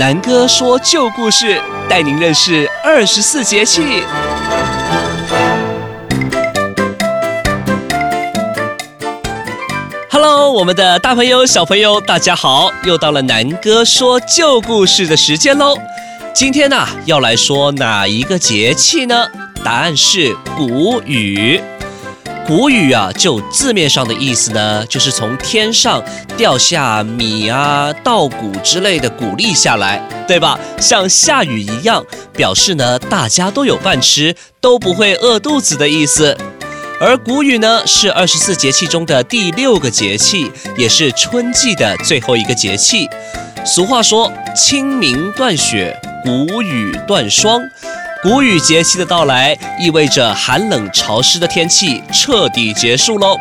南哥说旧故事，带您认识二十四节气。Hello，我们的大朋友、小朋友，大家好！又到了南哥说旧故事的时间喽。今天呢、要来说哪一个节气呢？答案是谷雨。谷雨啊，就字面上的意思呢，就是从天上掉下米啊、稻谷之类的谷粒下来，对吧？像下雨一样，表示呢大家都有饭吃，都不会饿肚子的意思。而谷雨呢，是二十四节气中的第六个节气，也是春季的最后一个节气。俗话说：“清明断雪，谷雨断霜。”谷雨节气的到来，意味着寒冷潮湿的天气彻底结束喽，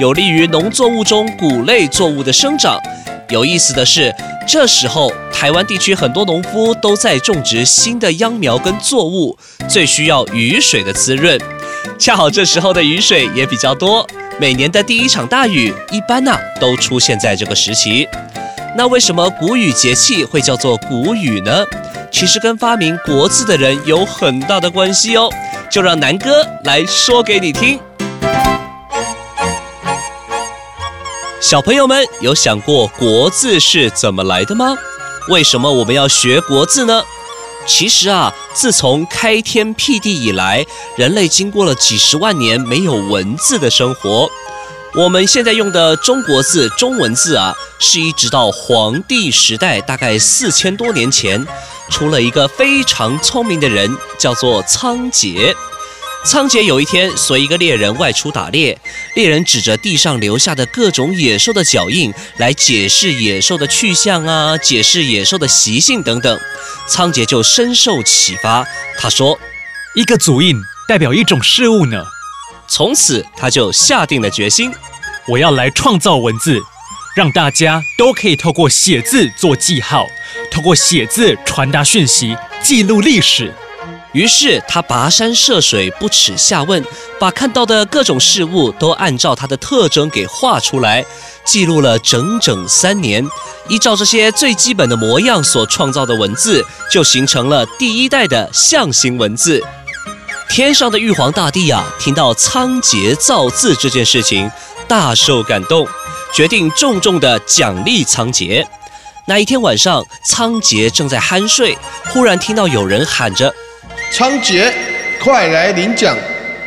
有利于农作物中谷类作物的生长。有意思的是，这时候台湾地区很多农夫都在种植新的秧苗跟作物，最需要雨水的滋润。恰好这时候的雨水也比较多，每年的第一场大雨一般呢、都出现在这个时期。那为什么谷雨节气会叫做谷雨呢？其实跟发明国字的人有很大的关系哦，就让南哥来说给你听。小朋友们有想过国字是怎么来的吗？为什么我们要学国字呢？其实啊，自从开天辟地以来，人类经过了几十万年没有文字的生活。我们现在用的中国字、中文字啊，是一直到黄帝时代，大概四千多年前。出了一个非常聪明的人，叫做仓颉。仓颉有一天随一个猎人外出打猎，猎人指着地上留下的各种野兽的脚印来解释野兽的去向啊，解释野兽的习性等等。仓颉就深受启发，他说：“一个足印代表一种事物呢。”从此他就下定了决心，我要来创造文字。让大家都可以透过写字做记号，透过写字传达讯息，记录历史。于是他跋山涉水，不耻下问，把看到的各种事物都按照它的特征给画出来，记录了整整三年。依照这些最基本的模样所创造的文字，就形成了第一代的象形文字。天上的玉皇大帝啊，听到仓颉造字这件事情，大受感动。决定重重的奖励仓颉。那一天晚上，仓颉正在酣睡，忽然听到有人喊着：“仓颉，快来领奖！”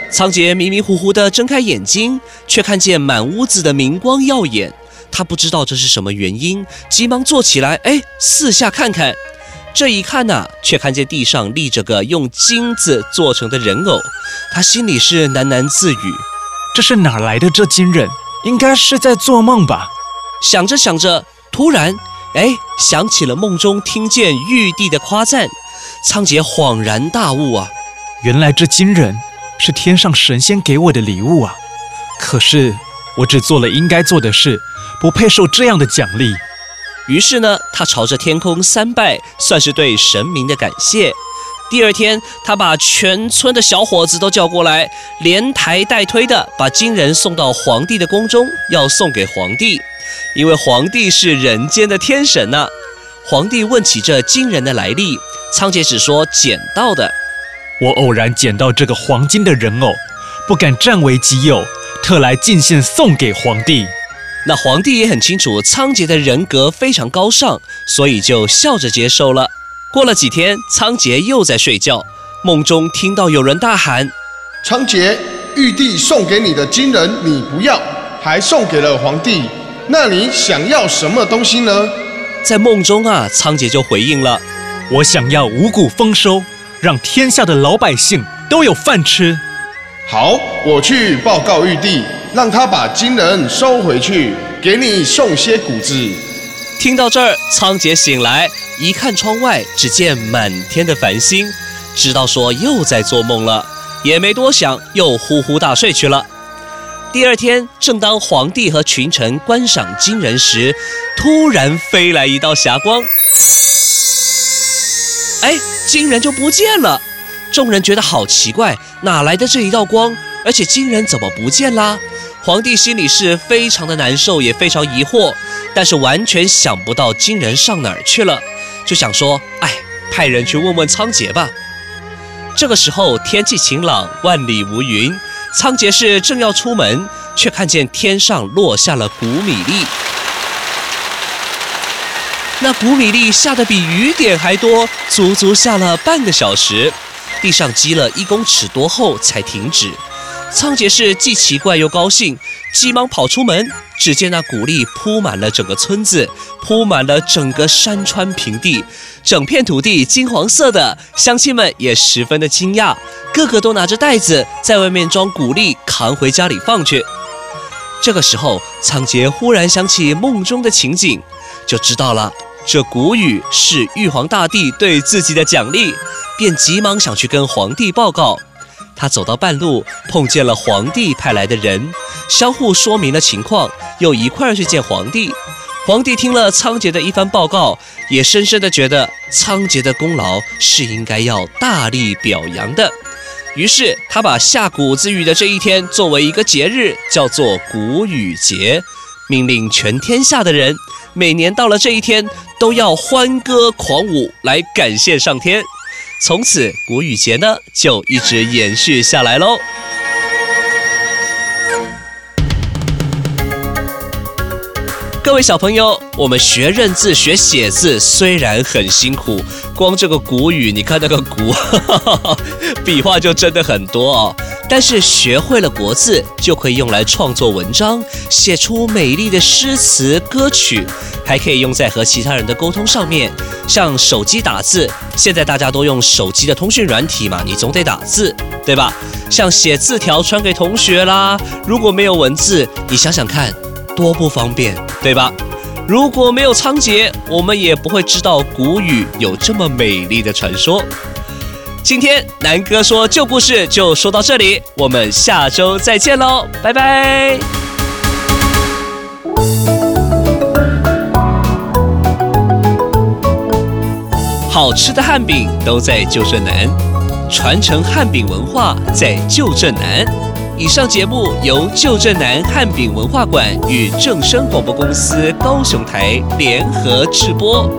仓颉迷迷糊糊地睁开眼睛，却看见满屋子的明光耀眼。他不知道这是什么原因，急忙坐起来，哎，四下看看。这一看呐，却看见地上立着个用金子做成的人偶。他心里是喃喃自语：“这是哪来的这金人？”应该是在做梦吧，想着想着，突然，哎，想起了梦中听见玉帝的夸赞，仓颉恍然大悟啊，原来这金人是天上神仙给我的礼物啊！可是我只做了应该做的事，不配受这样的奖励。于是呢，他朝着天空三拜，算是对神明的感谢。第二天，他把全村的小伙子都叫过来，连抬带推的把金人送到皇帝的宫中，要送给皇帝，因为皇帝是人间的天神呐、啊。皇帝问起这金人的来历，仓颉只说捡到的。我偶然捡到这个黄金的人偶，不敢占为己有，特来进献送给皇帝。那皇帝也很清楚仓颉的人格非常高尚，所以就笑着接受了。过了几天，仓颉又在睡觉，梦中听到有人大喊：“仓颉，玉帝送给你的金人你不要，还送给了皇帝，那你想要什么东西呢？”在梦中啊，仓颉就回应了：“我想要五谷丰收，让天下的老百姓都有饭吃。”好，我去报告玉帝，让他把金人收回去，给你送些谷子。听到这儿，仓颉醒来。一看窗外，只见满天的繁星，知道说又在做梦了，也没多想，又呼呼大睡去了。第二天，正当皇帝和群臣观赏金人时，突然飞来一道霞光，哎，金人就不见了。众人觉得好奇怪，哪来的这一道光？而且金人怎么不见啦？皇帝心里是非常的难受，也非常疑惑，但是完全想不到金人上哪儿去了。就想说，哎，派人去问问仓颉吧。这个时候天气晴朗，万里无云。仓颉氏正要出门，却看见天上落下了谷米粒。那谷米粒下的比雨点还多，足足下了半个小时，地上积了一公尺多后才停止。仓颉是既奇怪又高兴，急忙跑出门，只见那谷粒铺满了整个村子，铺满了整个山川平地，整片土地金黄色的。乡亲们也十分的惊讶，个个都拿着袋子在外面装谷粒，扛回家里放去。这个时候，仓颉忽然想起梦中的情景，就知道了这谷雨是玉皇大帝对自己的奖励，便急忙想去跟皇帝报告。他走到半路，碰见了皇帝派来的人，相互说明了情况，又一块儿去见皇帝。皇帝听了仓颉的一番报告，也深深地觉得仓颉的功劳是应该要大力表扬的。于是他把下谷子雨的这一天作为一个节日，叫做谷雨节，命令全天下的人每年到了这一天都要欢歌狂舞来感谢上天。从此，谷雨节呢就一直延续下来喽。各位小朋友，我们学认字、学写字虽然很辛苦，光这个谷雨，你看那个谷，笔画就真的很多哦。但是学会了国字，就可以用来创作文章，写出美丽的诗词歌曲，还可以用在和其他人的沟通上面。像手机打字，现在大家都用手机的通讯软体嘛，你总得打字，对吧？像写字条传给同学啦，如果没有文字，你想想看，多不方便，对吧？如果没有仓颉，我们也不会知道古语有这么美丽的传说。今天南哥说旧故事就说到这里，我们下周再见喽，拜拜。好吃的汉饼都在旧镇南，传承汉饼文化在旧镇南。以上节目由旧镇南汉饼文化馆与正声广播公司高雄台联合制播。